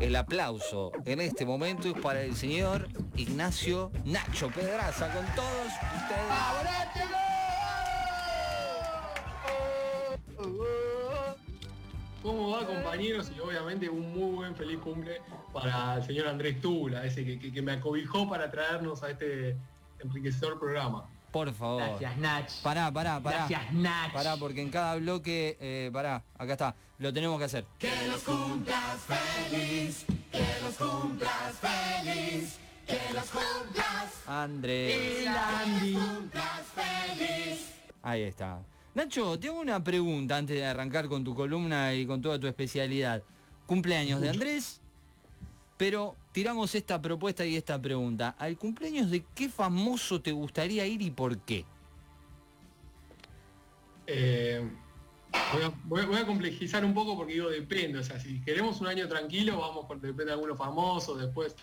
El aplauso en este momento es para el señor Ignacio Nacho Pedraza con todos ustedes. ¿Cómo va compañeros? Y obviamente un muy buen feliz cumple para el señor Andrés Tula, ese que, que me acobijó para traernos a este enriquecedor programa. Por favor. Gracias, Nach. Pará, pará, pará. Gracias, Nach. Pará, porque en cada bloque, eh, pará, acá está, lo tenemos que hacer. Que los cumplas feliz, que los cumplas feliz, que los cumplas, Andrés. El Andy. cumplas feliz. Ahí está. Nacho, tengo una pregunta antes de arrancar con tu columna y con toda tu especialidad. Cumpleaños de Andrés, pero tiramos esta propuesta y esta pregunta. ¿Al cumpleaños de qué famoso te gustaría ir y por qué? Eh, voy, a, voy a- voy a complejizar un poco porque digo depende, o sea, si queremos un año tranquilo, vamos con depende de algunos famosos, después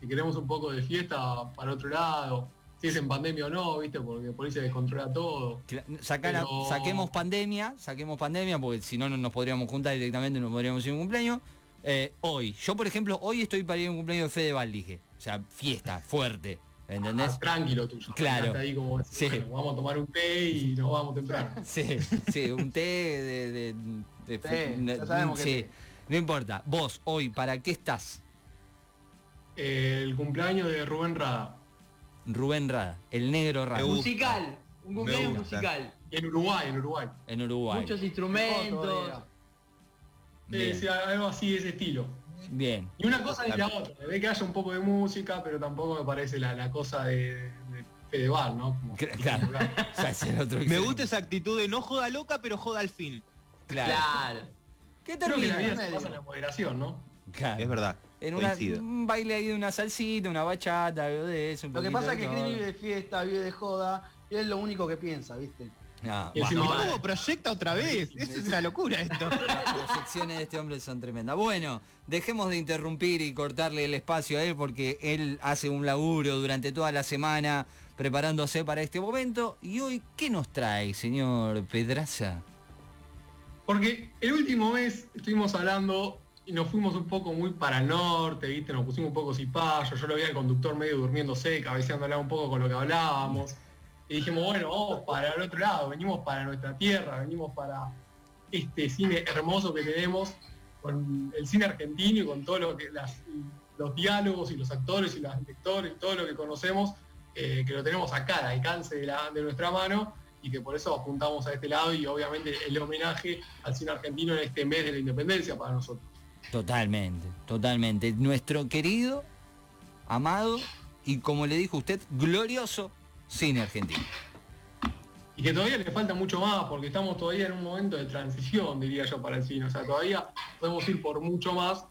si queremos un poco de fiesta para otro lado, si es en pandemia o no, viste, porque por ahí se descontrola todo. Sacar Pero- Saquemos pandemia, saquemos pandemia, porque si no, no nos podríamos juntar directamente, no podríamos ir a un cumpleaños. Eh, hoy, yo por ejemplo, hoy estoy para ir a un cumpleaños de Fede Valdije. O sea, fiesta, fuerte. ¿Entendés? Ah, tranquilo tuyo. Claro. Hasta ahí como, Sí. bueno, vamos a tomar un té y nos vamos temprano. Sí, sí, un té de... de- de- Sí, de- ya sabemos que sí. sí. No importa. Vos, hoy, ¿para qué estás? el cumpleaños de Rubén Rada. Rubén Rada, el negro Rada. Musical. Un cumpleaños musical. En Uruguay, en Uruguay. en Uruguay. Muchos instrumentos. Bien. Sí, algo así de ese estilo. Bien. Y una cosa ni la otra, de que haya un poco de música, pero tampoco me parece la, la cosa de, de Fedeval, ¿no? Como- Claro. O sea, es el otro Me gusta esa actitud de no joda loca, pero joda al fin. Claro. Claro. ¿Qué Creo que la vida termina? se pasa en la moderación, ¿no? Claro. Es verdad. En una, un baile ahí de una salsita, una bachata, algo de eso. un Lo que pasa es que. Chris vive de fiesta, vive de joda, y es lo único que piensa, ¿viste? Ah, bueno, encima- No, proyecta otra vez. Eso es una locura esto. las proyecciones de este hombre son tremendas. Bueno, dejemos de interrumpir y cortarle el espacio a él porque él hace un laburo durante toda la semana preparándose para este momento. Y hoy, ¿qué nos trae, señor Pedraza? Porque el último mes estuvimos hablando y nos fuimos un poco muy para el norte, ¿viste? Nos pusimos un poco cipayos, yo lo vi al conductor medio durmiéndose, cabeceando un poco con lo que hablábamos. Y dijimos, bueno, vamos para el otro lado, venimos para nuestra tierra, venimos para este cine hermoso que tenemos, con el cine argentino y con todo lo que los diálogos y los actores y los lectores y todo lo que conocemos, eh, que lo tenemos acá al alcance de, de nuestra mano y que por eso apuntamos a este lado y obviamente el homenaje al cine argentino en este mes de la independencia para nosotros. Totalmente, totalmente. Nuestro querido, amado y como le dijo usted, glorioso cine argentino. Y que todavía le falta mucho más porque estamos todavía en un momento de transición, diría yo, para el cine. O sea, todavía podemos ir por mucho más,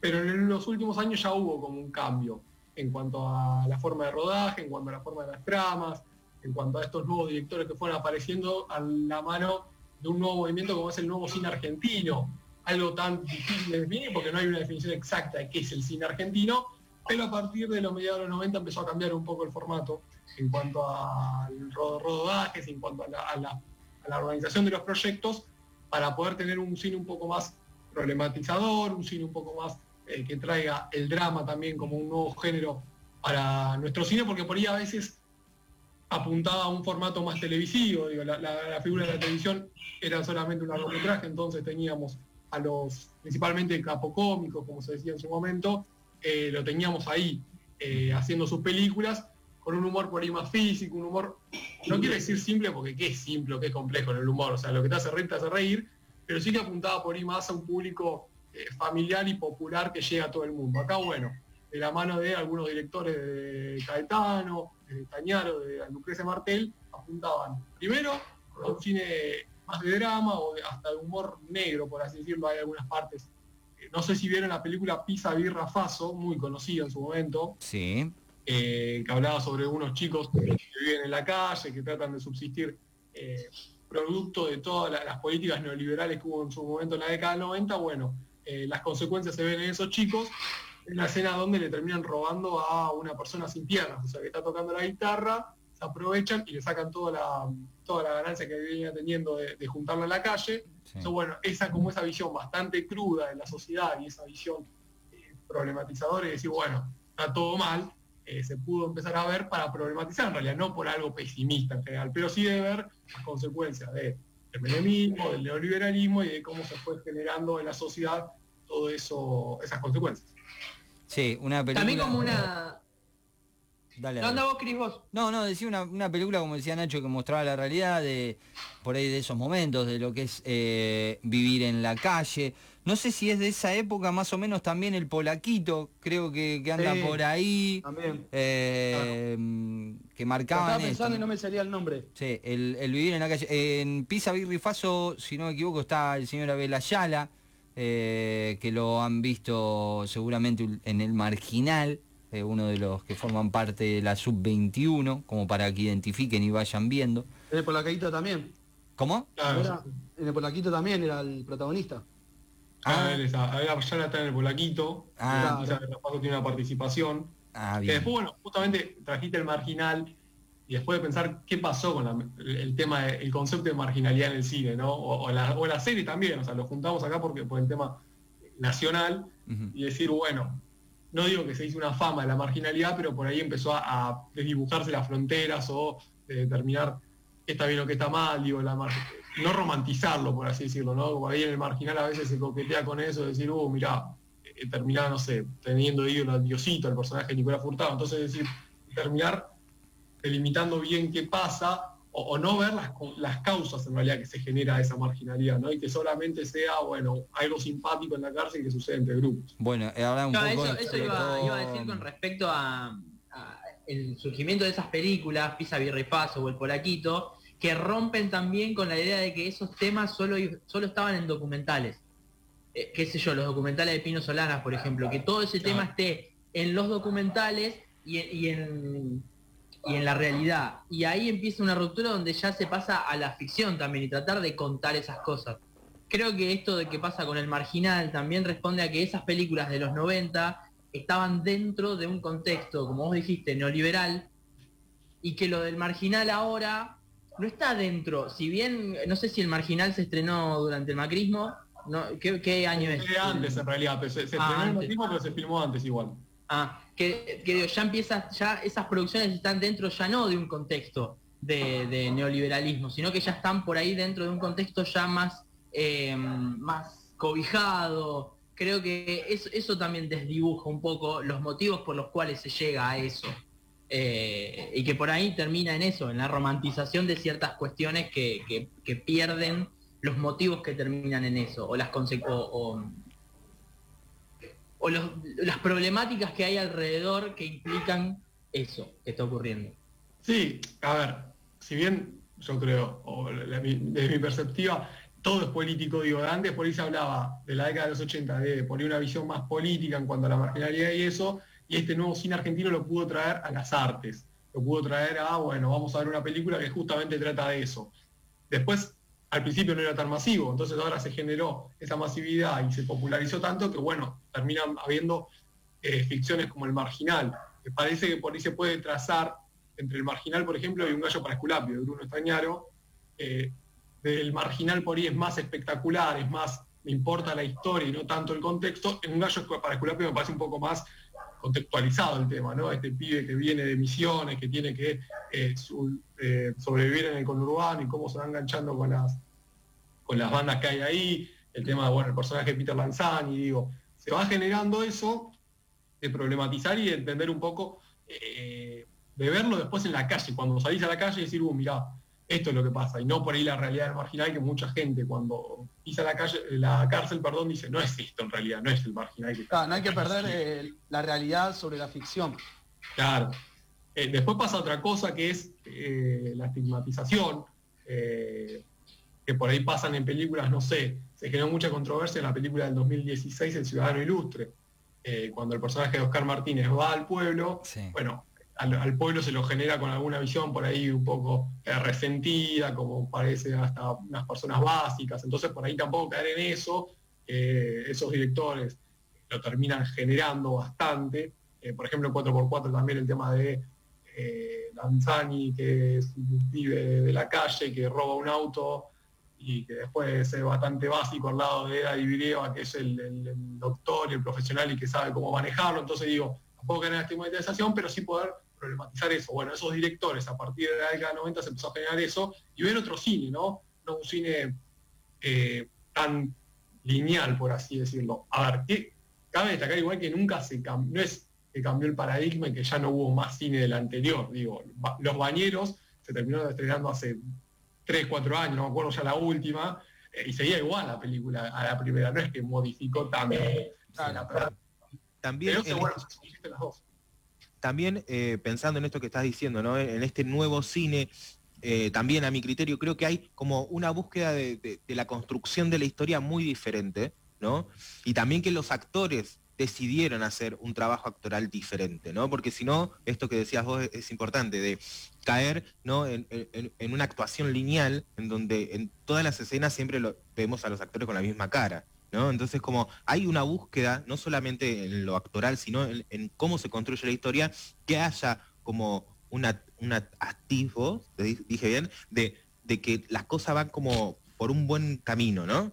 pero en los últimos años ya hubo como un cambio en cuanto a la forma de rodaje, en cuanto a la forma de las tramas, en cuanto a estos nuevos directores que fueron apareciendo a la mano de un nuevo movimiento como es el nuevo cine argentino. Algo tan difícil de definir porque no hay una definición exacta de qué es el cine argentino, pero a partir de los mediados de los 90 empezó a cambiar un poco el formato en cuanto al ro- rodajes, en cuanto a la, organización de los proyectos, para poder tener un cine un poco más problematizador, un cine un poco más eh, que traiga el drama también como un nuevo género para nuestro cine, porque por ahí a veces apuntaba a un formato más televisivo, digo, la figura de la televisión era solamente un largometraje, entonces teníamos a los principalmente capocómicos, como se decía en su momento, eh, lo teníamos ahí eh, haciendo sus películas con un humor por ahí más físico, un humor, no quiero decir simple porque qué es simple, qué es complejo en el humor, o sea, lo que te hace reír te hace reír, pero sí que apuntaba por ahí más a un público eh, familiar y popular que llega a todo el mundo. Acá, bueno, de la mano de algunos directores de Caetano, de Tañaro, de Lucrecia Martel, apuntaban primero a un cine más de drama o hasta de humor negro, por así decirlo, hay algunas partes. Eh, No sé si vieron la película Pisa Birra Faso, muy conocida en su momento, Sí. Eh, que hablaba sobre unos chicos que viven en la calle, que tratan de subsistir eh, producto de todas la- las políticas neoliberales que hubo en su momento en la década del 90, bueno, eh, las consecuencias se ven en esos chicos, en la escena donde le terminan robando a una persona sin piernas, o sea, que está tocando la guitarra, se aprovechan y le sacan toda la, toda la ganancia que venía teniendo de, de juntarla en la calle. sí. Entonces, bueno, esa como esa visión bastante cruda de la sociedad y esa visión eh, problematizador y decir, bueno, está todo mal, eh, se pudo empezar a ver para problematizar en realidad, no por algo pesimista en general, pero sí de ver las consecuencias del menemismo, del neoliberalismo y de cómo se fue generando en la sociedad todo eso, esas consecuencias. Sí, una película. También como una... Dale, No, dale. vos, Cris, vos. No, no, decía una, una película, como decía Nacho, que mostraba la realidad de por ahí de esos momentos, de lo que es eh, vivir en la calle. No sé si es de esa época, más o menos también el Polaquito, creo que, que anda Sí. por ahí, También. eh, que marcaban Estaba esto. pensando y no me salía el nombre. Sí, el, el vivir en la calle. En Pisa Birrifaso, si no me equivoco, está el señor Abel Ayala, eh, que lo han visto seguramente en el marginal, eh, uno de los que forman parte de la sub-21, como para que identifiquen y vayan viendo. En el Polaquito también. ¿Cómo? Claro, Era- en el Polaquito también era el protagonista. Ah, Ah. él está- a ver, ya está en el Polaquito, Ah. quizás el Rafael tiene una participación. Ah, Que después, bueno, justamente trajiste el marginal y después de pensar qué pasó con la- el, el tema, de- el concepto de marginalidad en el cine, ¿no? O, o la, o la serie también, o sea, lo juntamos acá porque por el tema nacional y decir, bueno, no digo que se hizo una fama de la marginalidad, pero por ahí empezó a, desdibujarse las fronteras o de determinar qué está bien o qué está mal, digo, la no romantizarlo, por así decirlo, ¿no? Por ahí en el marginal a veces se coquetea con eso, de decir, uh, mirá, eh, no sé, teniendo ídolo a Diosito, al personaje de Nicolás Furtado, entonces es decir, terminar delimitando bien qué pasa, o, o no ver las, las causas en realidad que se genera esa marginalidad, ¿no? Y que solamente sea, bueno, algo simpático en la cárcel que sucede entre grupos. Bueno, ahora un No, poco... eso, eso iba, a decir con respecto a, a el surgimiento de esas películas, Pisa Birrifaso o El Polaquito, que rompen también con la idea de que esos temas solo, solo estaban en documentales. Eh, qué sé yo, los documentales de Pino Solanas, por ejemplo, que todo ese tema esté en los documentales y, en- y en, y en la realidad. Y ahí empieza una ruptura donde ya se pasa a la ficción también y tratar de contar esas cosas. Creo que esto de que pasa con el marginal también responde a que esas películas de los 90 estaban dentro de un contexto, como vos dijiste, neoliberal, y que lo del marginal ahora no está dentro. Si bien, no sé si el marginal se estrenó durante el macrismo, no, ¿qué, qué año es? Antes en realidad, pero se, se Ah, estrenó el macrismo, pero se filmó antes igual. Ah, que, ya empieza, ya esas producciones están dentro ya no de un contexto de, neoliberalismo, sino que ya están por ahí dentro de un contexto ya más, eh, más cobijado. Creo que eso, eso también desdibuja un poco los motivos por los cuales se llega a eso. Eh, y que por ahí termina en eso, en la romantización de ciertas cuestiones que, que- pierden los motivos que terminan en eso, o las conse- o- las problemáticas que hay alrededor que implican eso que está ocurriendo. Sí, a ver, si bien yo creo, desde mi perspectiva, todo es político, digo, antes por ahí se hablaba de la década de los 80, de poner una visión más política en cuanto a la marginalidad y eso, y este nuevo cine argentino lo pudo traer a las artes, lo pudo traer a, bueno, vamos a ver una película que justamente trata de eso. Después, al principio no era tan masivo, entonces ahora se generó esa masividad y se popularizó tanto que, bueno, terminan habiendo eh, ficciones como El Marginal, que parece que por ahí se puede trazar entre El Marginal, por ejemplo, y Un gallo para Esculapio, de Bruno Estañaro. Eh, del Marginal por ahí es más espectacular, es más, me importa la historia y no tanto el contexto. En Un gallo para Esculapio me parece un poco más contextualizado el tema, ¿no? Este pibe que viene de misiones, que tiene que eh, sobrevivir en el conurbano y cómo se va enganchando con las, con las bandas que hay ahí, el tema, bueno, el personaje de Peter Lanzani, digo, se va generando eso de problematizar y de entender un poco, eh, de verlo después en la calle, cuando salís a la calle y decir, uh, mirá, esto es lo que pasa, y no por ahí la realidad del marginal, que mucha gente cuando pisa la calle, la cárcel, perdón, dice, no es esto en realidad, no es el marginal que Ah, no hay que perder eh, la realidad sobre la ficción. Claro. Eh, después pasa otra cosa que es eh, la estigmatización, que por ahí pasan en películas, no sé, se generó mucha controversia en la película del 2016, El Ciudadano Ilustre, eh, cuando el personaje de Oscar Martínez va al pueblo, Sí. bueno, al, al pueblo se lo genera con alguna visión por ahí un poco eh, resentida, como parece hasta unas personas básicas, entonces por ahí tampoco caer en eso, eh, esos directores lo terminan generando bastante. Por ejemplo, en 4x4 también el tema de Lanzani, que es un pibe de la calle, que roba un auto y que después es bastante básico al lado de Eda Videva, que es el, doctor y el profesional y que sabe cómo manejarlo. Entonces digo, tampoco generar estigmatización, pero sí poder problematizar eso. Bueno, esos directores a partir de la década de 90 se empezó a generar eso y ver otro cine, ¿no? No un cine eh, tan lineal, por así decirlo. A ver, ¿qué- cabe destacar igual que nunca se cambió, no es que cambió el paradigma y que ya no hubo más cine del anterior. Digo, Los Bañeros se terminó estrenando hace 3, 4 años, no me acuerdo ya la última, eh, y seguía igual la película a la primera, no es que modificó tanto. También, pero, en- bueno, se consisten las dos. también eh, pensando en esto que estás diciendo, ¿no? En, en este nuevo cine, eh, también a mi criterio creo que hay como una búsqueda de, de- de la construcción de la historia muy diferente, ¿no? Y también que los actores decidieron hacer un trabajo actoral diferente, ¿no? Porque si no, esto que decías vos es, importante, de caer ¿no? en, en- en una actuación lineal en donde en todas las escenas siempre lo, vemos a los actores con la misma cara. ¿no? Entonces, como hay una búsqueda, no solamente en lo actoral, sino en, en cómo se construye la historia, que haya como una, te di- dije bien, de, de que las cosas van como por un buen camino, ¿no?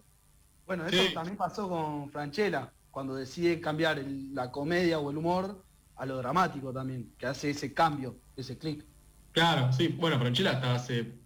Bueno, eso Sí. también pasó con Franchella, cuando decide cambiar el- la comedia o el humor a lo dramático también, que hace ese cambio, ese clic. Claro, sí, bueno, Franchella hasta hace...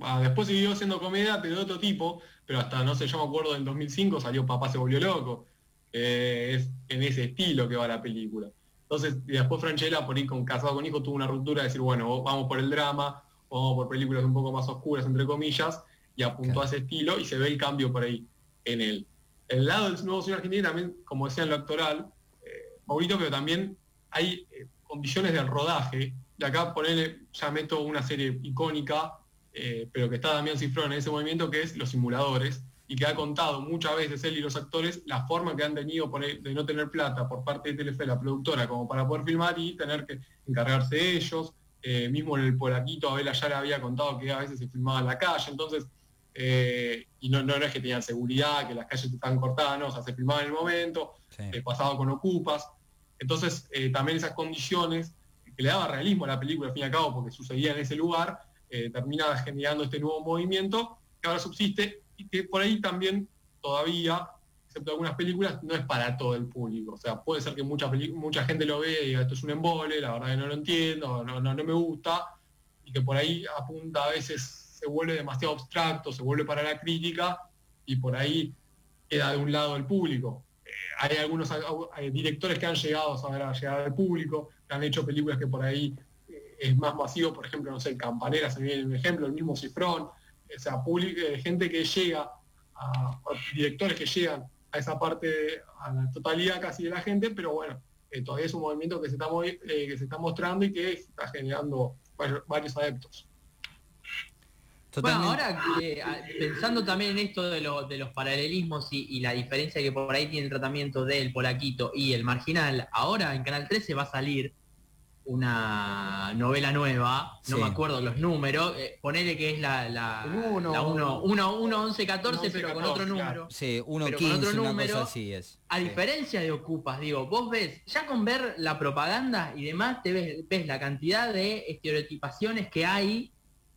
ah, después siguió haciendo comedia, pero de otro tipo, pero hasta, no sé, yo me acuerdo, en 2005 salió Papá se volvió loco. es en ese estilo que va la película. Entonces, y después Franchella, por ir con Casado con Hijo, tuvo una ruptura de decir, bueno, vamos por el drama, vamos por películas un poco más oscuras, entre comillas, y apuntó Claro. a ese estilo y se ve el cambio por ahí en él. El lado del nuevo cine argentino también, como decía en lo actoral, eh, pero también hay eh, condiciones del rodaje. Y acá ponerle, ya meto una serie icónica, eh, pero que está Damián Cifrón en ese movimiento, que es Los Simuladores, y que ha contado muchas veces él y los actores la forma que han tenido por- de no tener plata por parte de Telefe, la productora, como para poder filmar y tener que encargarse de ellos. Eh, mismo en el Polaquito, Abel Ayala había contado que a veces se filmaba en la calle, entonces, eh, y no, no, no es que tenían seguridad, que las calles estaban cortadas, no, o sea, se filmaba en el momento, Sí. eh, pasaba con ocupas. Entonces, eh, también esas condiciones que le daba realismo a la película, al fin y al cabo, porque sucedía en ese lugar, eh, termina generando este nuevo movimiento que ahora subsiste y que por ahí también todavía, excepto algunas películas, no es para todo el público. O sea, puede ser que mucha, mucha gente lo vea y diga, esto es un embole, la verdad que no lo entiendo, no, no, no me gusta, y que por ahí apunta a veces, se vuelve demasiado abstracto, se vuelve para la crítica, y por ahí queda de un lado el público. Eh, hay algunos hay directores que han llegado a saber a llegar al público, que han hecho películas que por ahí eh, es más masivo, por ejemplo, no sé, Campanera se viene un ejemplo, el mismo Cifrón, o sea, eh, gente que llega, directores que llegan a esa parte, a la totalidad casi de la gente, pero bueno, eh, todavía es un movimiento que se está, eh, mostrando y que está generando varios adeptos. Totalmente. Bueno, ahora eh, a- pensando también en esto de, lo- de los paralelismos y, y la diferencia que por ahí tiene el tratamiento del polaquito y el marginal, ahora en Canal 13 va a salir una novela nueva, no Sí. me acuerdo los números, eh, ponele que es la, la, El uno. la 1, 1, 1, 11, 14, 11, pero con 14, otro claro. número. Sí, Pero con 1.15, otro una número, cosa así es. A Sí. diferencia de Ocupas, digo, vos ves, ya con ver la propaganda y demás, te ves, ves la cantidad de estereotipaciones que hay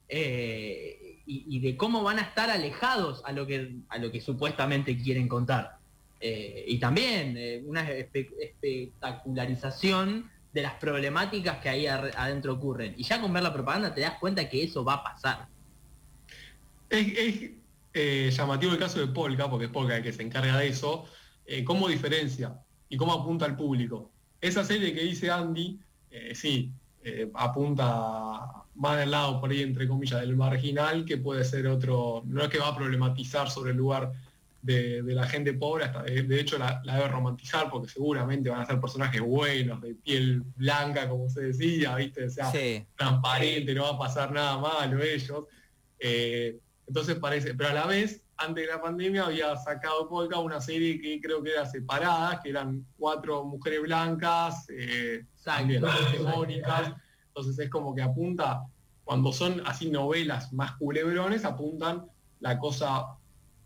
eh, y, de cómo van a estar alejados a lo que, a lo que supuestamente quieren contar. Eh, y también eh, una espe- espectacularización de las problemáticas que ahí adentro ocurren. Y ya con ver la propaganda te das cuenta que eso va a pasar. Es, eh, llamativo el caso de Polka, porque es Polka el que se encarga de eso, cómo diferencia y cómo apunta al público. Esa serie que dice Andy, sí, apunta más del lado por ahí, entre comillas, del marginal, que puede ser otro, no es que va a problematizar sobre el lugar de, de la gente pobre, hasta de, de hecho la, la debe romantizar, porque seguramente van a ser personajes buenos, de piel blanca, como se decía, ¿viste? O sea, Sí, transparente, no va a pasar nada malo ellos. Eh, entonces parece, pero a la vez, antes de la pandemia había sacado Polka una serie que creo que era separada, que eran cuatro mujeres blancas, eh, también. Entonces es como que apunta, cuando son así novelas más culebrones, apuntan la cosa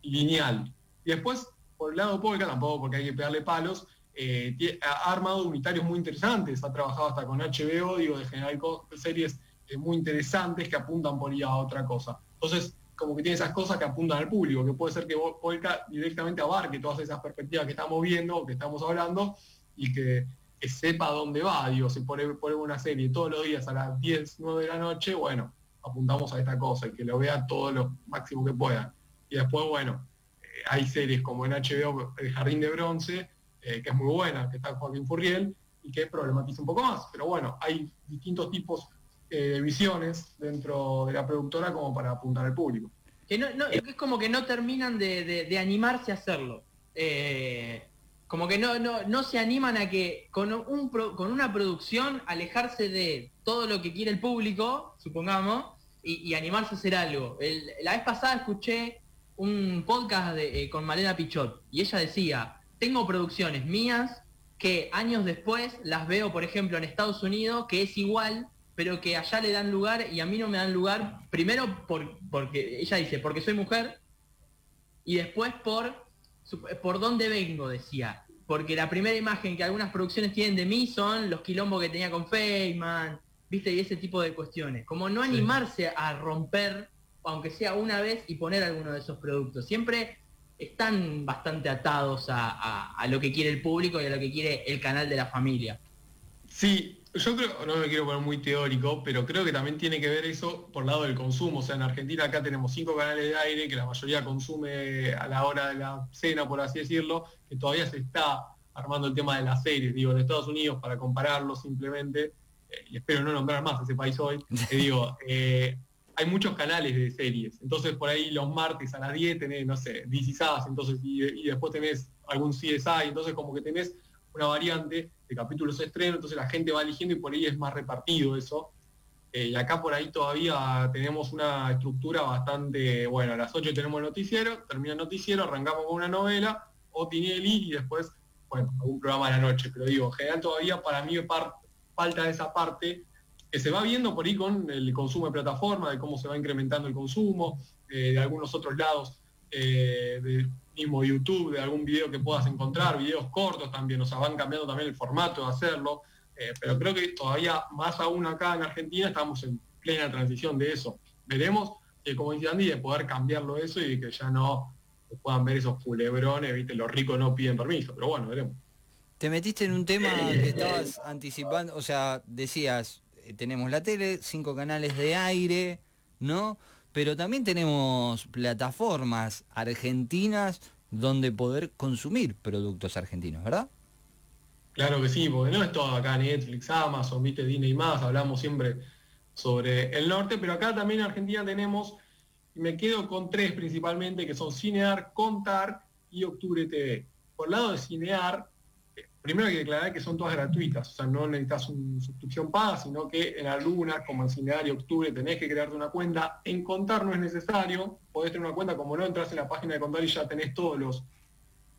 lineal. Y después, por el lado Polka, tampoco porque hay que pegarle palos, eh, ha armado unitarios muy interesantes, ha trabajado hasta con HBO, digo, de generar series eh, muy interesantes que apuntan por ahí a otra cosa. Entonces, como que tiene esas cosas que apuntan al público, que puede ser que Polka directamente abarque todas esas perspectivas que estamos viendo, que estamos hablando, y que, que sepa dónde va, digo, si pone, pone una serie todos los días a las 10, 9 de la noche, bueno, apuntamos a esta cosa, y que lo vea todo lo máximo que pueda. Y después, bueno, eh, hay series como en HBO, El Jardín de Bronce, eh, que es muy buena, que está Joaquín Furriel, y que problematiza un poco más. Pero bueno, hay distintos tipos eh, de visiones dentro de la productora como para apuntar al público. Que no, es como que no terminan de, de- animarse a hacerlo. Como que no, no, no se animan a que con, un con una producción alejarse de todo lo que quiere el público, supongamos, y, animarse a hacer algo. La vez pasada escuché un podcast eh, con Malena Pichot y ella decía, tengo producciones mías que años después las veo, por ejemplo, en Estados Unidos, que es igual, pero que allá le dan lugar y a mí no me dan lugar, primero por, porque ella dice, porque soy mujer, y después por, por dónde vengo, decía. Porque la primera imagen que algunas producciones tienen de mí son los quilombos que tenía con Feynman, viste, y ese tipo de cuestiones. Como no Sí. animarse a romper, aunque sea una vez, y poner alguno de esos productos. Siempre están bastante atados a, a- a lo que quiere el público y a lo que quiere el canal de la familia. Sí, yo creo, no me quiero poner muy teórico, pero creo que también tiene que ver eso por el lado del consumo. O sea, en Argentina acá tenemos cinco canales de aire que la mayoría consume a la hora de la cena, por así decirlo, que todavía se está armando el tema de las series. Digo, en Estados Unidos, para compararlo simplemente, eh, y espero no nombrar más a ese país hoy, te digo, eh, hay muchos canales de series. Entonces por ahí los martes a las 10 tenés, no sé, DC Sass, entonces, y, y después tenés algún CSI, entonces como que tenés una variante de capítulos estreno, entonces la gente va eligiendo y por ahí es más repartido eso. Eh, y acá por ahí todavía tenemos una estructura bastante, bueno, a las 8 tenemos el noticiero, termina el noticiero, arrancamos con una novela, o Tinelli, y después, bueno, algún programa a la noche. Pero digo, en general todavía para mí falta esa parte que se va viendo por ahí con el consumo de plataforma, de cómo se va incrementando el consumo, eh, de algunos otros lados, eh, mismo YouTube, de algún video que puedas encontrar, videos cortos también, o sea, van cambiando también el formato de hacerlo, eh, pero creo que todavía más aún acá en Argentina estamos en plena transición de eso. Veremos, eh, como dice Andy, de poder cambiarlo eso y que ya no puedan ver esos culebrones, viste, los ricos no piden permiso, pero bueno, veremos. Te metiste en un tema que estabas anticipando, o sea, decías, eh, tenemos la tele, cinco canales de aire, ¿no? Pero también tenemos plataformas argentinas donde poder consumir productos argentinos, ¿verdad? Claro que sí, porque no es todo acá Netflix, Amazon, viste, Disney más, hablamos siempre sobre el norte, pero acá también en Argentina tenemos, me quedo con tres principalmente, que son Cinear, Contar y Octubre TV. Por el lado de Cinear, primero hay que declarar que son todas gratuitas, o sea, no necesitas una suscripción paga, sino que en algunas, como en Cinear y Octubre, tenés que crearte una cuenta. En Contar no es necesario, podés tener una cuenta, como no entras en la página de Contar y ya tenés todos los,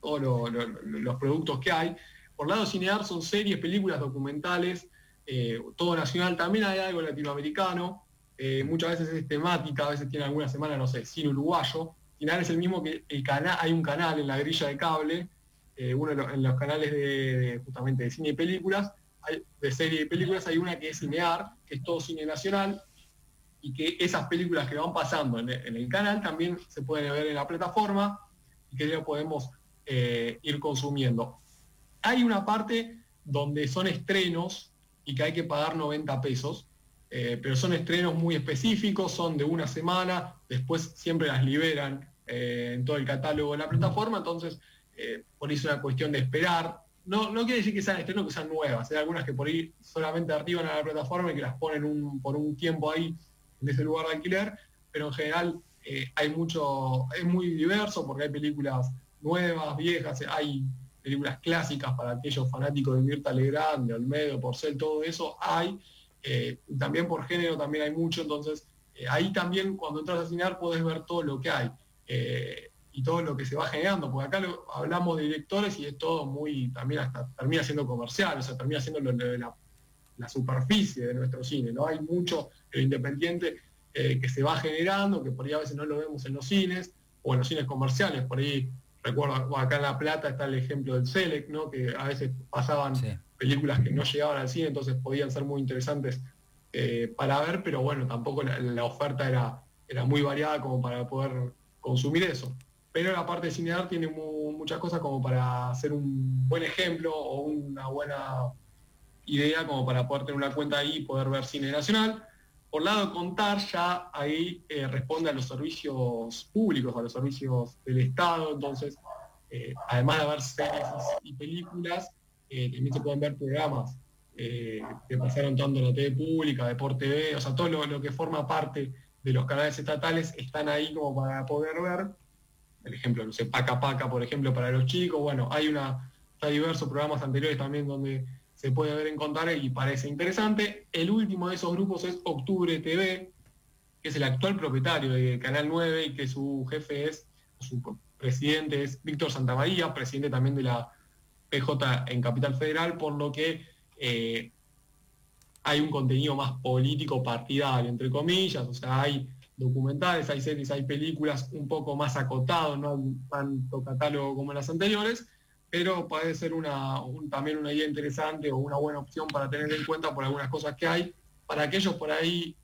todos lo- lo- lo- los productos que hay. Por lado de Cinear son series, películas, documentales, eh, todo nacional, también hay algo latinoamericano, eh, muchas veces es temática, a veces tiene alguna semana, no sé, cine uruguayo. Cinear es el mismo que el canal, hay un canal en la grilla de cable, eh, uno en los canales de, justamente de cine y películas, de serie y películas, hay una que es Cinear, que es todo cine nacional, y que esas películas que van pasando en el, canal también se pueden ver en la plataforma y que ya podemos eh, ir consumiendo. Hay una parte donde son estrenos y que hay que pagar 90 pesos, eh, pero son estrenos muy específicos, son de una semana, después siempre las liberan en todo el catálogo de la plataforma, entonces eh, por eso es una cuestión de esperar. No, no quiere decir que sean estrenos que sean nuevas, hay algunas que por ahí solamente arriban a la plataforma y que las ponen un- por un tiempo ahí en ese lugar de alquiler, pero en general eh, hay mucho, es muy diverso porque hay películas nuevas, viejas, hay películas clásicas para aquellos fanáticos de Mirta Legrand, de Olmedo, Porcel, todo eso hay. Eh, también por género también hay mucho, entonces eh, ahí también cuando entras a cinear puedes ver todo lo que hay eh, y todo lo que se va generando, porque acá lo- hablamos de directores y es todo muy, también hasta termina siendo comercial, o sea, termina siendo lo de la, la superficie de nuestro cine, ¿no? Hay mucho independiente eh, que se va generando, que por ahí a veces no lo vemos en los cines, o en los cines comerciales, por ahí recuerdo acá en La Plata está el ejemplo del Select, ¿no? que a veces pasaban Sí. películas que no llegaban al cine, entonces podían ser muy interesantes eh, para ver, pero bueno, tampoco la, la oferta era, era muy variada como para poder consumir eso. Pero la parte de cinear tiene mu- muchas cosas como para hacer un buen ejemplo o una buena idea como para poder tener una cuenta ahí y poder ver cine nacional. Por lado contar, ya ahí eh, responde a los servicios públicos, a los servicios del Estado, entonces, eh, además de ver series y, películas, eh, también se pueden ver programas que pasaron tanto en la TV pública, Deporte TV, o sea, todo lo que forma parte de los canales estatales están ahí como para poder ver. El ejemplo, no sé, Paca Paca, por ejemplo, para los chicos, bueno, hay una, hay diversos programas anteriores también donde se puede ver en contar y parece interesante. El último de esos grupos es Octubre TV, que es el actual propietario de Canal 9 y que su jefe es, su presidente es Víctor Santamaría, presidente también de la PJ en Capital Federal, por lo que eh, hay un contenido más político partidario, entre comillas, o sea, hay documentales, hay series, hay películas un poco más acotados, no tanto catálogo como las anteriores, pero puede ser un- también una idea interesante o una buena opción para tener en cuenta por algunas cosas que hay. Para aquellos por ahí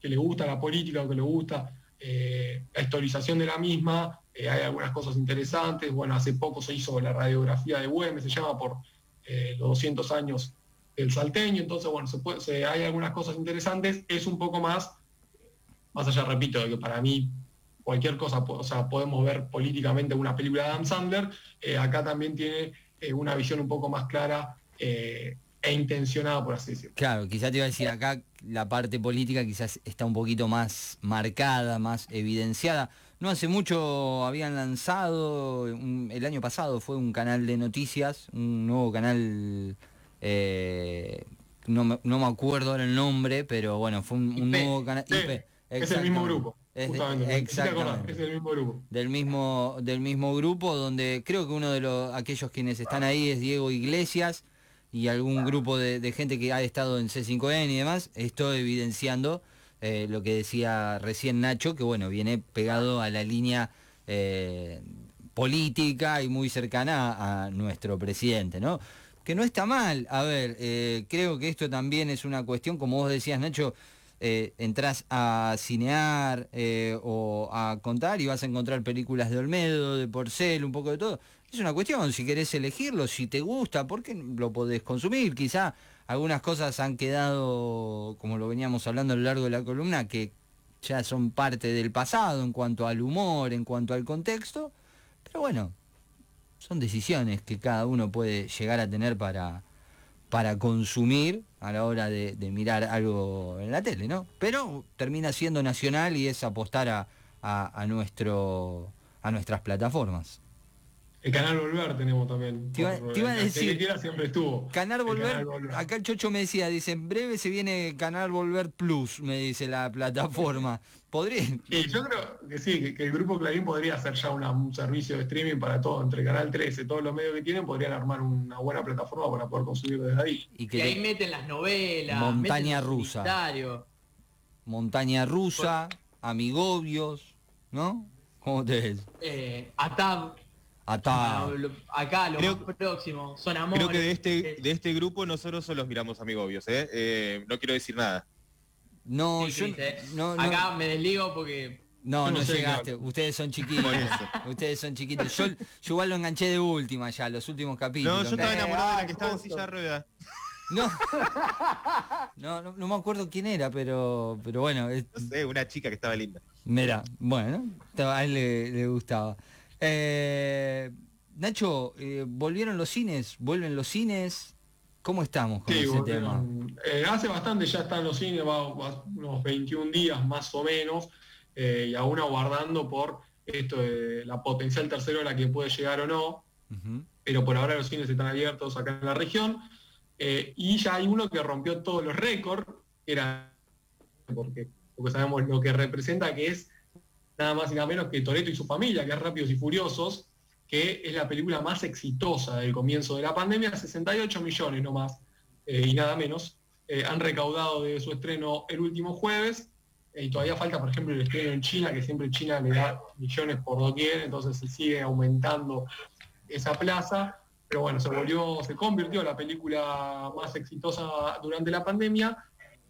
que les gusta la política o que les gusta eh, la historización de la misma, eh, hay algunas cosas interesantes. Bueno, hace poco se hizo la radiografía de Güemes, se llama por eh, los 200 años del salteño, entonces bueno, se- hay algunas cosas interesantes, es un poco más, más allá, repito, de que para mí cualquier cosa, o sea, podemos ver políticamente una película de Adam Sandler, eh, acá también tiene eh, una visión un poco más clara eh, e intencionada, por así decirlo. Claro, quizás te iba a decir acá la parte política quizás está un poquito más marcada, más evidenciada. No hace mucho habían lanzado, un- el año pasado fue un canal de noticias, un nuevo canal, no, me, no me acuerdo ahora el nombre, pero bueno, fue un, nuevo canal. IP, Es el mismo grupo, Es exactamente. Es el mismo grupo. del mismo del mismo grupo donde creo que uno de los aquellos quienes están ahí es Diego Iglesias y algún grupo de, de gente que ha estado en C5N y demás. Esto evidenciando eh, lo que decía recién Nacho que bueno viene pegado a la línea eh, política y muy cercana a, a nuestro presidente no que no está mal. A ver eh, creo que esto también es una cuestión como vos decías Nacho eh, entras a cinear eh, o a contar y vas a encontrar películas de Olmedo, de Porcel, un poco de todo. Es una cuestión, si querés elegirlo, si te gusta, porque lo podés consumir. Quizá algunas cosas han quedado, como lo veníamos hablando a lo largo de la columna, que ya son parte del pasado en cuanto al humor, en cuanto al contexto. Pero bueno, son decisiones que cada uno puede llegar a tener para, para consumir a la hora de, de mirar algo en la tele, ¿no? Pero termina siendo nacional y es apostar a, a- a nuestro a nuestras plataformas. El canal Volver tenemos también. Te iba- por- te iba a decir- Telequiera siempre estuvo. Canal El Volver, Canal Volver. acá el Chocho me decía, dice, en breve se viene Canal Volver Plus, me dice la plataforma. ¿Podría? Y yo creo que sí, que, que el grupo Clarín podría hacer ya una- un servicio de streaming para todo, entre Canal 13, todos los medios que tienen, podrían armar una buena plataforma para poder consumir desde ahí. Y Y que ahí te- meten las novelas, Montaña rusa. montaña rusa, amigobios, ¿no? ¿Cómo te ves? Eh, Atab, ah, acá lo Creo- más próximo, son amores. Creo que de este, es- de este grupo nosotros solo miramos amigobios, ¿eh? Eh, No quiero decir nada. No, sí, yo no, no, Acá me desligo porque no, no llegaste. Ustedes son chiquitos. Por eso. Ustedes son chiquitos. Yo, yo igual lo enganché de última ya, los últimos capítulos. No, yo estaba Eh, enamorado de la ah, que estaba en silla de ruedas. No. No, no, no me acuerdo quién era, pero, pero bueno, es- No sé, una chica que estaba linda. mira, bueno, a él le, le gustaba. Eh, Nacho, eh, ¿volvieron los cines? ¿Vuelven los cines? ¿Cómo estamos con Sí, ese tema? Eh, hace bastante ya están los cines, va, va unos 21 días más o menos, eh, y aún aguardando por esto de la potencial tercera hora que puede llegar o no. Pero por ahora los cines están abiertos acá en la región. eh, y ya hay uno que rompió todos los récords, que era porque, porque sabemos lo que representa, que es nada más y nada menos que Toreto y su familia, que es Rápidos y Furiosos, que es la película más exitosa del comienzo de la pandemia, 68 millones no más, eh, y nada menos. Eh, han recaudado de su estreno el último jueves, eh, y todavía falta, por ejemplo, el estreno en China, que siempre China le da millones por doquier, entonces se sigue aumentando esa plaza, pero bueno, se volvió, se convirtió en la película más exitosa durante la pandemia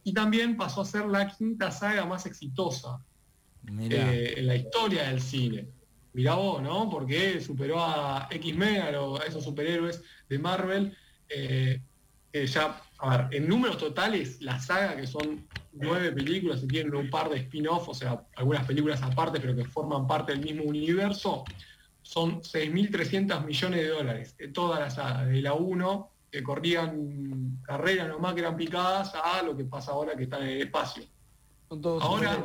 y también pasó a ser la quinta saga más exitosa en la historia del cine. Mirá vos, ¿no? Porque superó a X-Men, a, esos superhéroes de Marvel. eh, que ya, a ver, en números totales, la saga, que son nueve películas y tienen un par de spin-off, o sea, algunas películas aparte, pero que forman parte del mismo universo, son 6.300 millones de dólares. de toda la saga, de la 1, que corrían carreras nomás que eran picadas, a lo que pasa ahora que están en el espacio. Son todos Ahora,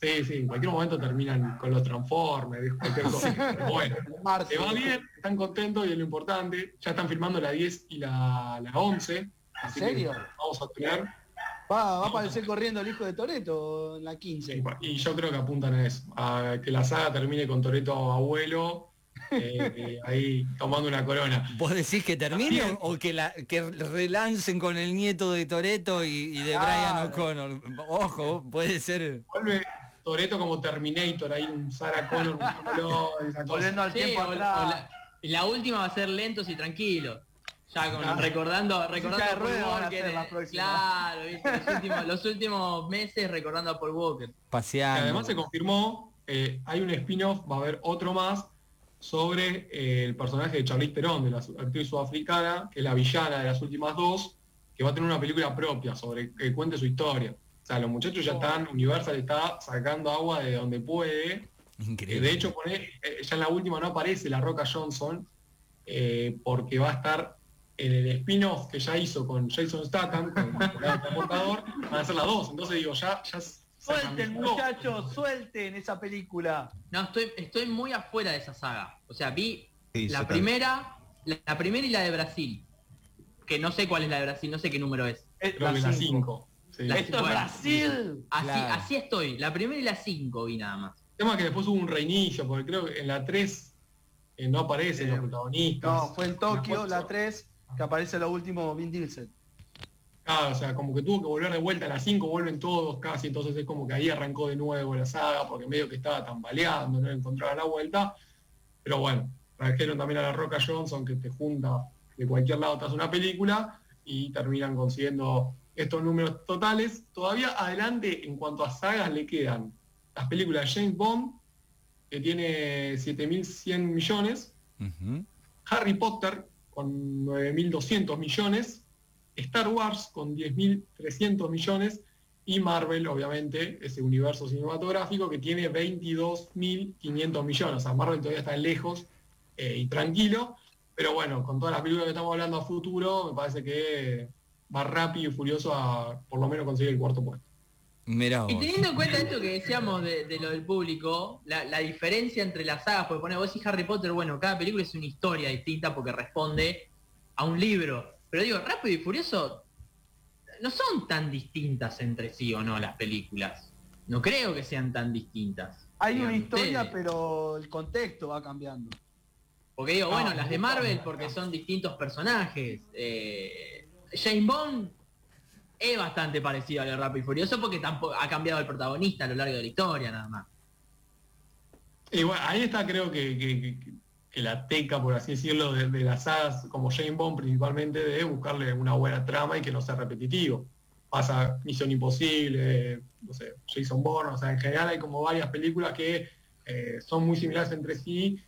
sí, sí, en cualquier momento terminan con los Transformers, cualquier cosa. Pero bueno, te va bien, están contentos y es lo importante. Ya están filmando la 10 y la, la 11. ¿En así que serio? Vamos a tener. Va, va a aparecer corriendo el hijo de Toreto en la 15. Y yo creo que apuntan a eso, a que la saga termine con Toreto abuelo, eh, ahí tomando una corona. ¿Vos decís que termine También. o que, la, que relancen con el nieto de Toreto y, y de Claro. Brian O'Connor? Ojo, puede ser. Vuelve Toreto como Terminator, ahí un Sarah Connor, un. Volviendo al Sí, tiempo o- o atrás. la, última va a ser lentos y tranquilos. Ya con, Ah. recordando, recordando a Paul a Walker. eh. Claro, ¿viste? Los, últimos, los últimos meses recordando a Paul Walker. Y Paseando. además se confirmó, eh, hay un spin-off, va a haber otro más, sobre eh, el personaje de Charlize Theron, de la actriz sudafricana, que es la villana de las últimas dos, que va a tener una película propia sobre que cuente su historia. O sea, los muchachos ya están, Universal está sacando agua de donde puede. Eh, Increíble. De hecho, pone, eh, ya en la última no aparece la Roca Johnson, eh, porque va a estar en el spin-off que ya hizo con Jason Statham, con el transportador, van a ser las dos. Entonces digo, ya, ya Suelten, muchachos, suelten esa película. No, estoy, estoy muy afuera de esa saga. O sea, vi Sí, la primera, la, la primera y la de Brasil. Que no sé cuál es la de Brasil, no sé qué número es. Eh, Creo que la cinco. 5. La- Esto es. Brasil. Así, Claro. así estoy. La primera y la 5 vi nada más. El tema es que después hubo un reinicio, porque creo que en la 3 eh, no aparecen Eh, los protagonistas. No, fue en Tokio, la 3, que aparece lo último Vin Diesel. Claro, o sea, como que tuvo que volver de vuelta a la 5, vuelven todos casi, entonces es como que ahí arrancó de nuevo la saga, porque medio que estaba tambaleando, no encontraba la vuelta. Pero bueno, trajeron también a la Roca Johnson, que te junta de cualquier lado, te hace una película, y terminan consiguiendo estos números totales. Todavía adelante, en cuanto a sagas, le quedan las películas de James Bond, que tiene 7.100 millones, Ujú. Harry Potter con 9.200 millones, Star Wars con 10.300 millones y Marvel, obviamente, ese universo cinematográfico que tiene 22.500 millones. O sea, Marvel todavía está lejos eh, y tranquilo, pero bueno, con todas las películas que estamos hablando a futuro, me parece que va rápido y furioso a por lo menos conseguir el cuarto puesto. Mirá Y teniendo en cuenta esto que decíamos de, de lo del público, la, la diferencia entre las sagas, porque pone vos y Harry Potter, bueno, cada película es una historia distinta porque responde a un libro. Pero digo, Rápido y Furioso no son tan distintas entre sí o no las películas. No creo que sean tan distintas. Hay una historia, ustedes. pero el contexto va cambiando. Porque digo, bueno, No, las de Marvel porque son distintos personajes. Eh, James Bond es bastante parecido a lo de Rápido y Furioso porque tampoco ha cambiado el protagonista a lo largo de la historia nada más. Ahí está creo que, que- que- que la teca, por así decirlo, de, de las sagas como Jane Bond principalmente, de buscarle una buena trama y que no sea repetitivo. Pasa Misión Imposible, no sé, Jason Bourne, o sea, en general hay como varias películas que eh, son muy similares entre sí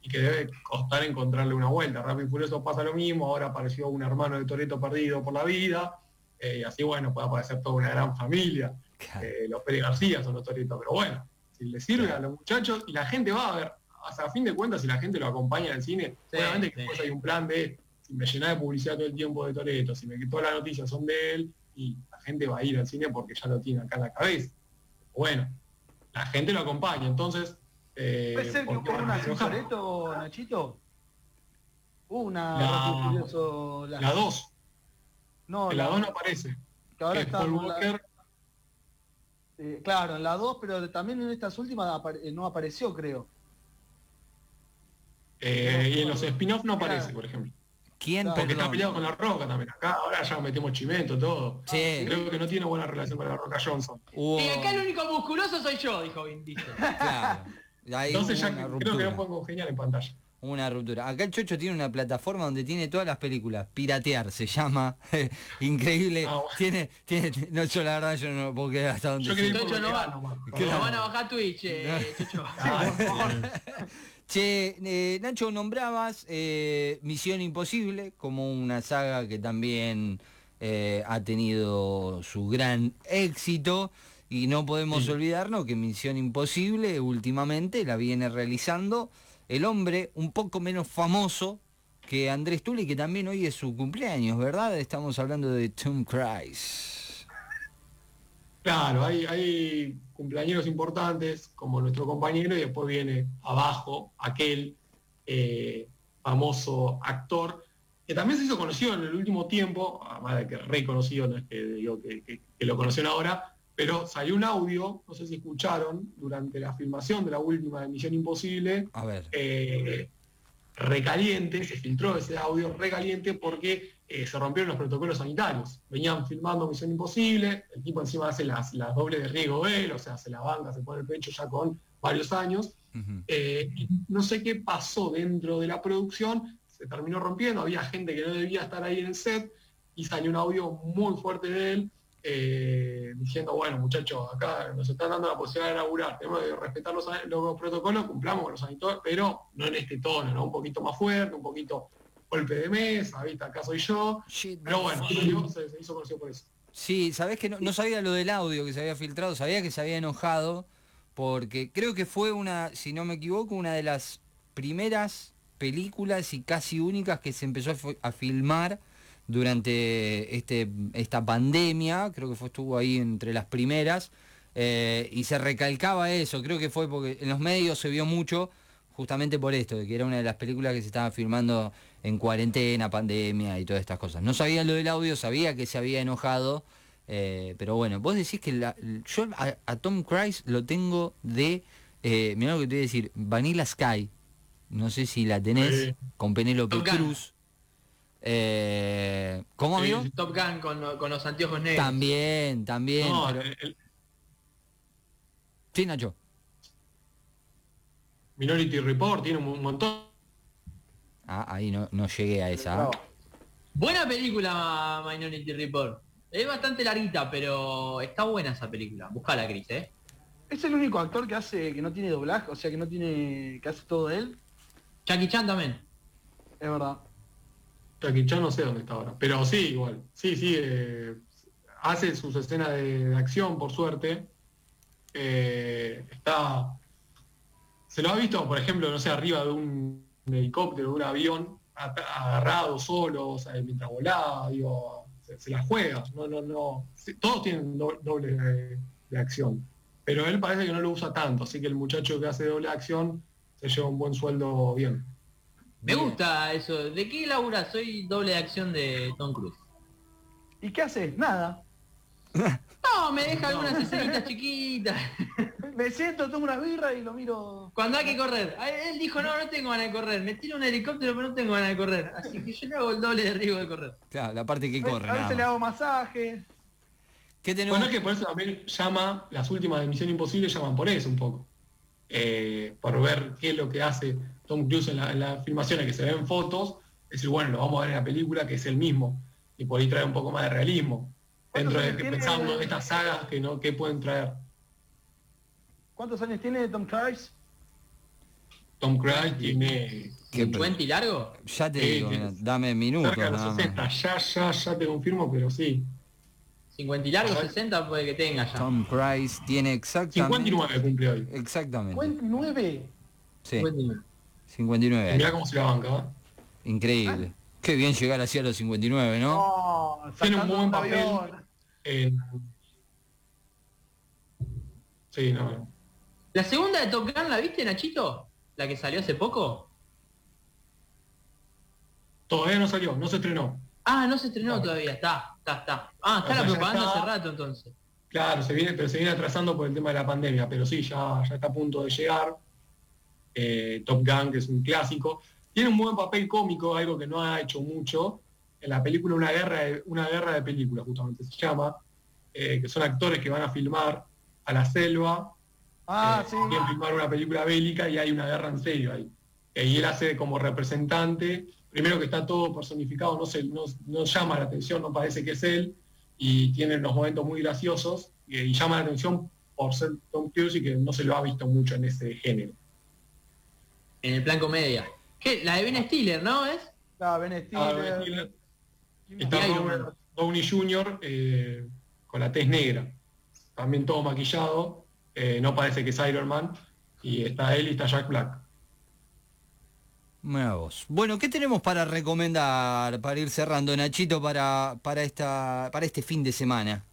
y que debe costar encontrarle una vuelta. Rápido y Furioso pasa lo mismo, ahora apareció un hermano de Toreto perdido por la vida, eh, y así bueno, puede aparecer toda una gran familia. Claro. Eh, los Pérez García son los Toritos, pero bueno, si le sirve a los muchachos y la gente va a ver, sea, a fin de cuentas, si la gente lo acompaña el cine, Sí, obviamente que sí. después hay un plan de, si me llena de publicidad todo el tiempo de Toreto, si me todas las noticias son de él, y la gente va a ir al cine porque ya lo tiene acá en la cabeza. Bueno, la gente lo acompaña, entonces... eh, ¿Puede ser que ¿por qué hubo una? Toretto, Nachito? Hubo una La- La 2, no, en la 2 no aparece. que ahora que está Paul con la- Walker, eh, claro, en la 2, pero también en estas últimas apare- eh, no apareció, creo. Eh, y en los spin-off no aparece, Claro. por ejemplo. ¿Quién. Porque está peleado con la roca también. Acá ahora ya metemos chimento, todo. Sí, Creo que no tiene buena relación con la roca Johnson. Y acá el único musculoso soy yo, dijo Vin. Claro. Ahí Entonces ya que- creo ruptura. que no pueden congeniar en pantalla. una ruptura. Acá el Chocho tiene una plataforma donde tiene todas las películas. Piratear se llama. Increíble. Ah, bueno. tiene, tiene, no, yo la verdad yo no puedo hasta dónde Yo Chocho lo no va. legal nomás. Claro. Lo van a bajar Twitch, eh, Chucho. Che, eh, Nacho, nombrabas eh, Misión Imposible como una saga que también eh, ha tenido su gran éxito y no podemos Sí. olvidarnos que Misión Imposible últimamente la viene realizando el hombre un poco menos famoso que Andrés Tulli, que también hoy es su cumpleaños, ¿verdad? Estamos hablando de Tom Cruise. Claro, hay, hay cumpleaños importantes como nuestro compañero y después viene abajo aquel eh, famoso actor que también se hizo conocido en el último tiempo, además de que reconocido, no es que digo que, que- que lo conocen ahora, pero salió un audio, no sé si escucharon, durante la filmación de la última de Misión Imposible, A ver. eh, recaliente, se filtró ese audio recaliente porque eh, se rompieron los protocolos sanitarios. Venían filmando Misión Imposible, el tipo encima hace las, las dobles de riesgo él, o sea, se la banca, se pone el pecho ya con varios años. Eh, y no sé qué pasó dentro de la producción, se terminó rompiendo, había gente que no debía estar ahí en el set y salió un audio muy fuerte de él eh, diciendo, bueno muchachos, acá nos están dando la posibilidad de laburar, tenemos que respetar los, los protocolos, cumplamos con los sanitarios, pero no en este tono, ¿no? un poquito más fuerte, un poquito golpe de mesa, ¿viste? acá soy yo, Shit, pero bueno, se, se hizo conocido por eso. Sí, sabés que no, no sabía lo del audio que se había filtrado, sabía que se había enojado, porque creo que fue una, si no me equivoco, una de las primeras películas y casi únicas que se empezó a, fi- a filmar durante este, esta pandemia, creo que fue, estuvo ahí entre las primeras, eh, y se recalcaba eso, creo que fue porque en los medios se vio mucho justamente por esto, de que era una de las películas que se estaba filmando en cuarentena, pandemia y todas estas cosas. No sabía lo del audio, sabía que se había enojado, eh, pero bueno, vos decís que la- yo a, a Tom Cruise lo tengo de, eh, mirá lo que te voy a decir, Vanilla Sky, no sé si la tenés, Sí. con Penélope. Cruz. Eh, ¿Cómo, sí. Top Gun con, lo- con los anteojos negros. También, también. No, pero- el Sí, Nacho. Minority Report tiene un montón Ah, ahí no, no llegué a esa. Bravo. Buena película Minority Report. Es bastante larguita, pero está buena esa película. Buscala, Cris, ¿eh? Es el único actor que hace que no tiene doblaje, o sea que no tiene que hace todo él, Jackie Chan también. es verdad. Jackie Chan no sé dónde está ahora, pero sí, igual. Sí, sí, eh, hace sus escenas de, de acción, por suerte. Eh, está. Se lo ha visto, por ejemplo, no sé, arriba de un helicóptero, de un avión, agarrado solo, o sea, mientras volaba, digo, se, se la juega. No, no, no. Todos tienen do- doble de, de acción. Pero él parece que no lo usa tanto, así que el muchacho que hace doble acción se lleva un buen sueldo bien. Me Bien. gusta eso. ¿De qué labura? Soy doble de acción de Tom Cruise. ¿Y qué hace? Nada. No, me deja algunas escenitas chiquitas. Me siento, tomo una birra y lo miro. Cuando hay que correr. Él dijo, no, no tengo ganas de correr. Me tiro un helicóptero, pero no tengo ganas de correr. Así que yo le hago el doble de riesgo de correr. Claro, la parte que corre. a veces le hago masaje. ¿Qué tenemos? Bueno, es que por eso también llama, las últimas de Misión Imposible llaman por eso un poco. Eh, por ver qué es lo que hace Tom Cruise en, la- en las filmaciones que se ven fotos, decir, bueno, lo vamos a ver en la película que es el mismo. Y por ahí trae un poco más de realismo. Dentro de pensando en estas sagas que no, que pueden traer. ¿Cuántos años tiene Tom Cruise? Tom Cruise tiene ¿Qué- ¿20 y largo? Ya te Sí, digo, mira, dame minutos. cerca de los nada más. 60. Ya, ya, ya te confirmo, pero sí. 50 y largo, Ajá. 60 puede que tenga ya. Tom Cruise tiene exactamente. 59 cumple hoy. Exactamente. 59. Sí, 59. 59 Y años. mirá cómo se la banca. ¿eh? Increíble. Qué bien llegar así a los 59, ¿no? No, Tiene un buen papel. En- Sí, no, no. ¿La segunda de Top Gun la viste, Nachito? ¿La que salió hace poco? Todavía no salió, no se estrenó. Ah, no se estrenó No. todavía. Está, está, está. Ah, está O sea, la propaganda está. hace rato entonces. Claro, se viene, pero se viene atrasando por el tema de la pandemia, pero sí, ya, ya está a punto de llegar. Eh, Top Gun, que es un clásico. Tiene un buen papel cómico, algo que no ha hecho mucho. En la película Una guerra de, una guerra de películas, justamente se llama, eh, que son actores que van a filmar a la selva, Ah, eh, sí. filmar una película bélica y hay una guerra en serio ahí. eh, y él hace como representante, primero que está todo personificado, no, se, no, no llama la atención, no parece que es él, y tiene unos momentos muy graciosos, y, y llama la atención por ser Tom Cruise y que no se lo ha visto mucho en ese género. En el plan comedia. ¿Qué? La de Ben Stiller, ¿no? ¿Es? Ah, Ben Ah, Stiller. Ben Stiller. ¿Quién Está Robert. Downey Jr. eh, con la tez negra, también todo maquillado, eh, no parece que es Iron Man, y está él y está Jack Black. Vos. Bueno, ¿qué tenemos para recomendar para ir cerrando, Nachito, para, para, esta, para este fin de semana?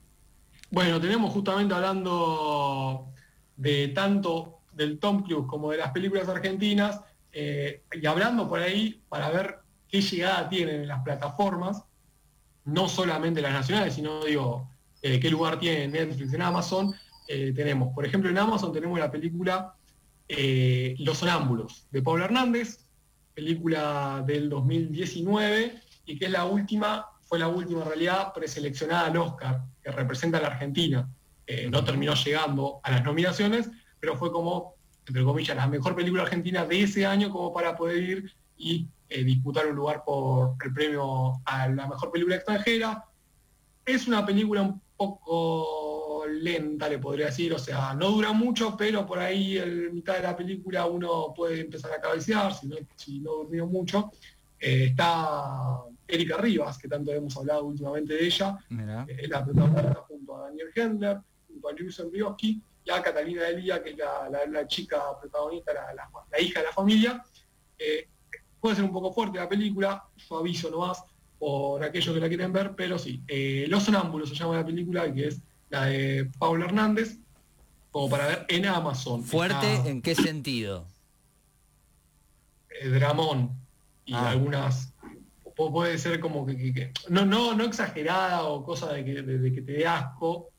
Bueno, tenemos justamente hablando de tanto del Tom Cruise como de las películas argentinas, eh, y hablando por ahí para ver qué llegada tienen en las plataformas, no solamente las nacionales, sino digo, eh, qué lugar tiene Netflix en Amazon. Eh, tenemos, por ejemplo, en Amazon tenemos la película eh, Los Sonámbulos, de Pablo Hernández, película del 2019, y que es la última, fue la última realidad preseleccionada al Oscar, que representa a la Argentina. Eh, no terminó llegando a las nominaciones, pero fue como, entre comillas, la mejor película argentina de ese año como para poder ir y disputar un lugar por el premio a la mejor película extranjera. Es una película un poco lenta, le podría decir, o sea, no dura mucho, pero por ahí en mitad de la película uno puede empezar a cabecear, si no, si no durmió mucho. Eh, está Erika Rivas, que tanto hemos hablado últimamente de ella, es la protagonista junto a Daniel Hendler, junto a Luis Brioski y a Catalina Delia, que es la, la- la chica protagonista, la, la- la hija de la familia. Eh, puede ser un poco fuerte la película, yo aviso nomás por aquellos que la quieren ver, pero sí. Eh, Los Sonámbulos se llama la película, que es la de Pablo Hernández, como para ver en Amazon. ¿Fuerte Está, en qué sentido? eh, dramón y Ah. algunas pu- puede ser como que, que- que- no no no exagerada o cosa de que, de- de que te dé asco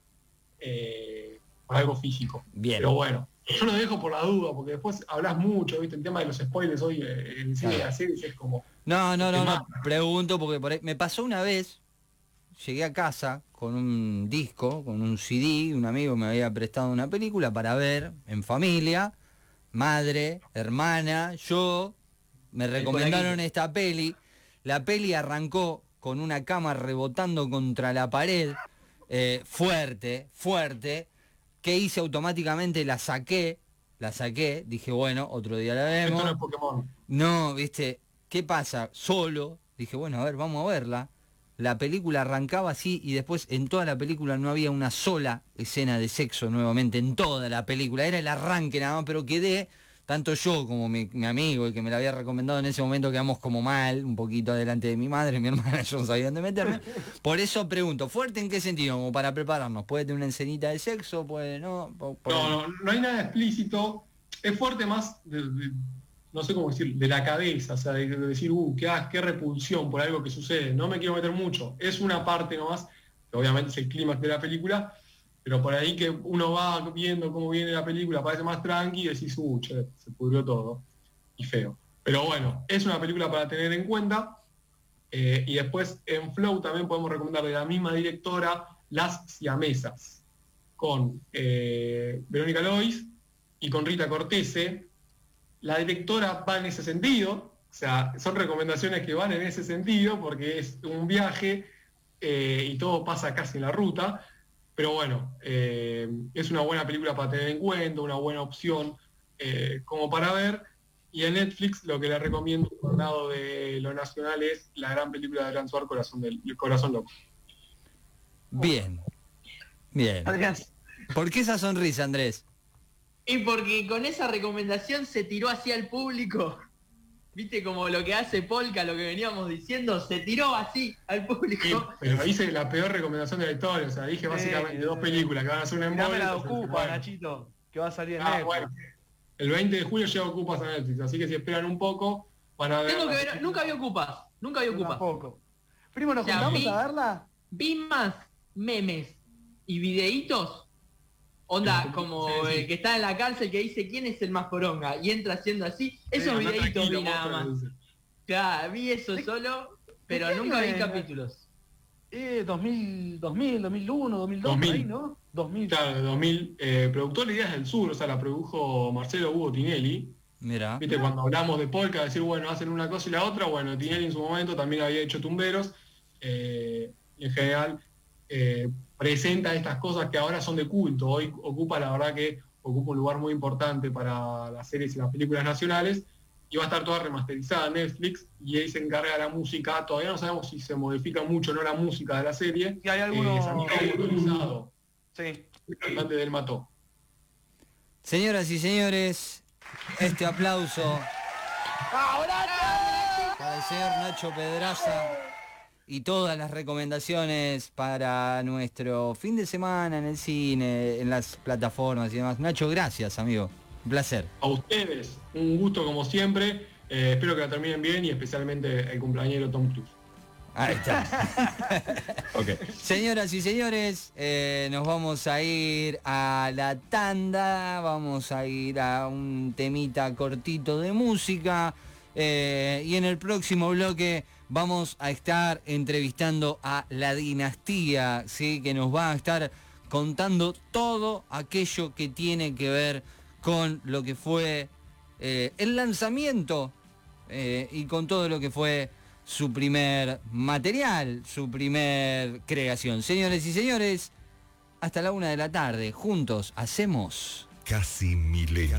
eh, por algo físico Bien. pero bueno yo lo dejo por la duda porque después hablas mucho viste el tema de los spoilers hoy eh, en cine de Claro. las series es como No, no, no, no. Pregunto porque por ahí- me pasó una vez, llegué a casa con un disco, con un CD, un amigo me había prestado una película para ver en familia, madre, hermana, yo, me recomendaron esta peli, la peli arrancó con una cama rebotando contra la pared, eh, fuerte, fuerte, que hice automáticamente, la saqué, la saqué, dije, bueno, otro día la vemos. esto no es Pokémon No, viste, ¿qué pasa? Solo, dije, bueno, a ver, vamos a verla. La película arrancaba así y después en toda la película no había una sola escena de sexo nuevamente, en toda la película. Era el arranque nada más, pero quedé, tanto yo como mi, mi amigo, el que me la había recomendado en ese momento, quedamos como mal, un poquito adelante de mi madre, mi hermana, yo no sabía dónde meterme. Por eso pregunto, ¿fuerte en qué sentido? Como para prepararnos. ¿Puede tener una escenita de sexo? ¿Puede no? Por- no, no no hay nada explícito es fuerte más de, de- no sé cómo decir de la cabeza o sea de, de decir uh qué, qué repulsión por algo que sucede no me quiero meter mucho es una parte nomás obviamente es el clímax de la película pero por ahí que uno va viendo cómo viene la película, parece más tranqui y decís, uh, che, se pudrió todo. Y feo. Pero bueno, es una película para tener en cuenta. Eh, y después en Flow también podemos recomendar de la misma directora Las Siamesas, con eh, Verónica Lois y con Rita Cortese. La directora va en ese sentido, o sea, son recomendaciones que van en ese sentido porque es un viaje eh, y todo pasa casi en la ruta. Pero bueno, eh, es una buena película para tener en cuenta, una buena opción eh, como para ver. Y en Netflix lo que le recomiendo por un lado de lo nacional es la gran película de Gran Suar, Corazón, del, Corazón Loco. Bien. Bien. Adrián, ¿Por qué esa sonrisa, Andrés? Y porque con esa recomendación se tiró así al público. Viste como lo que hace Polka, lo que veníamos diciendo, se tiró así al Sí, público. pero hice la peor recomendación de la historia, o sea, dije básicamente dos películas que van a ser una Mirame la de Ocupa, bueno. Nachito, que va a salir en Ah, bueno. El 20 de julio llega Ocupas a Netflix, así que si esperan un poco, van a ver. Tengo que ver, nunca vi ocupas, nunca vi ocupas. tampoco. Primo, ¿nos O sea, juntamos vi- a verla? Vi más memes y videitos. Onda, como sí, sí. el que está en la cárcel que dice quién es el más poronga y entra haciendo así. Esos Sí, videitos vi nada más. Claro, vi eso solo, pero nunca vi capítulos. Eh, 2000, 2000, 2001, 2002, por 2000. ahí, ¿no? 2000. Claro, de 2000. Eh, productor de Ideas del Sur, o sea, la produjo Marcelo Hugo Tinelli. Mira. Viste, cuando hablamos de Polka, decir, bueno, hacen una cosa y la otra, bueno, Tinelli en su momento también había hecho tumberos, eh, en general eh, presenta estas cosas que ahora son de culto, hoy ocupa, la verdad que ocupa un lugar muy importante para las series y las películas nacionales, y va a estar toda remasterizada en Netflix, y ahí se encarga de la música, todavía no sabemos si se modifica mucho o no la música de la serie, Y hay eh, algunos... Motorizado, Sí. el cantante del Mató. Señoras y señores, este aplauso. Para el señor Nacho Pedraza y todas las recomendaciones para nuestro fin de semana en el cine, en las plataformas y demás. Nacho, gracias, amigo. Un placer. A ustedes, un gusto como siempre, eh, espero que la terminen bien y especialmente el cumpleañero Tom Cruise. Ahí está. Señoras y señores, eh, nos vamos a ir a la tanda, vamos a ir a un temita cortito de música eh, y en el próximo bloque vamos a estar entrevistando a la dinastía, ¿sí? que nos va a estar contando todo aquello que tiene que ver con lo que fue eh, el lanzamiento eh, y con todo lo que fue su primer material, su primer creación. Señores y señores, hasta la una de la tarde, juntos hacemos... Casi milenio.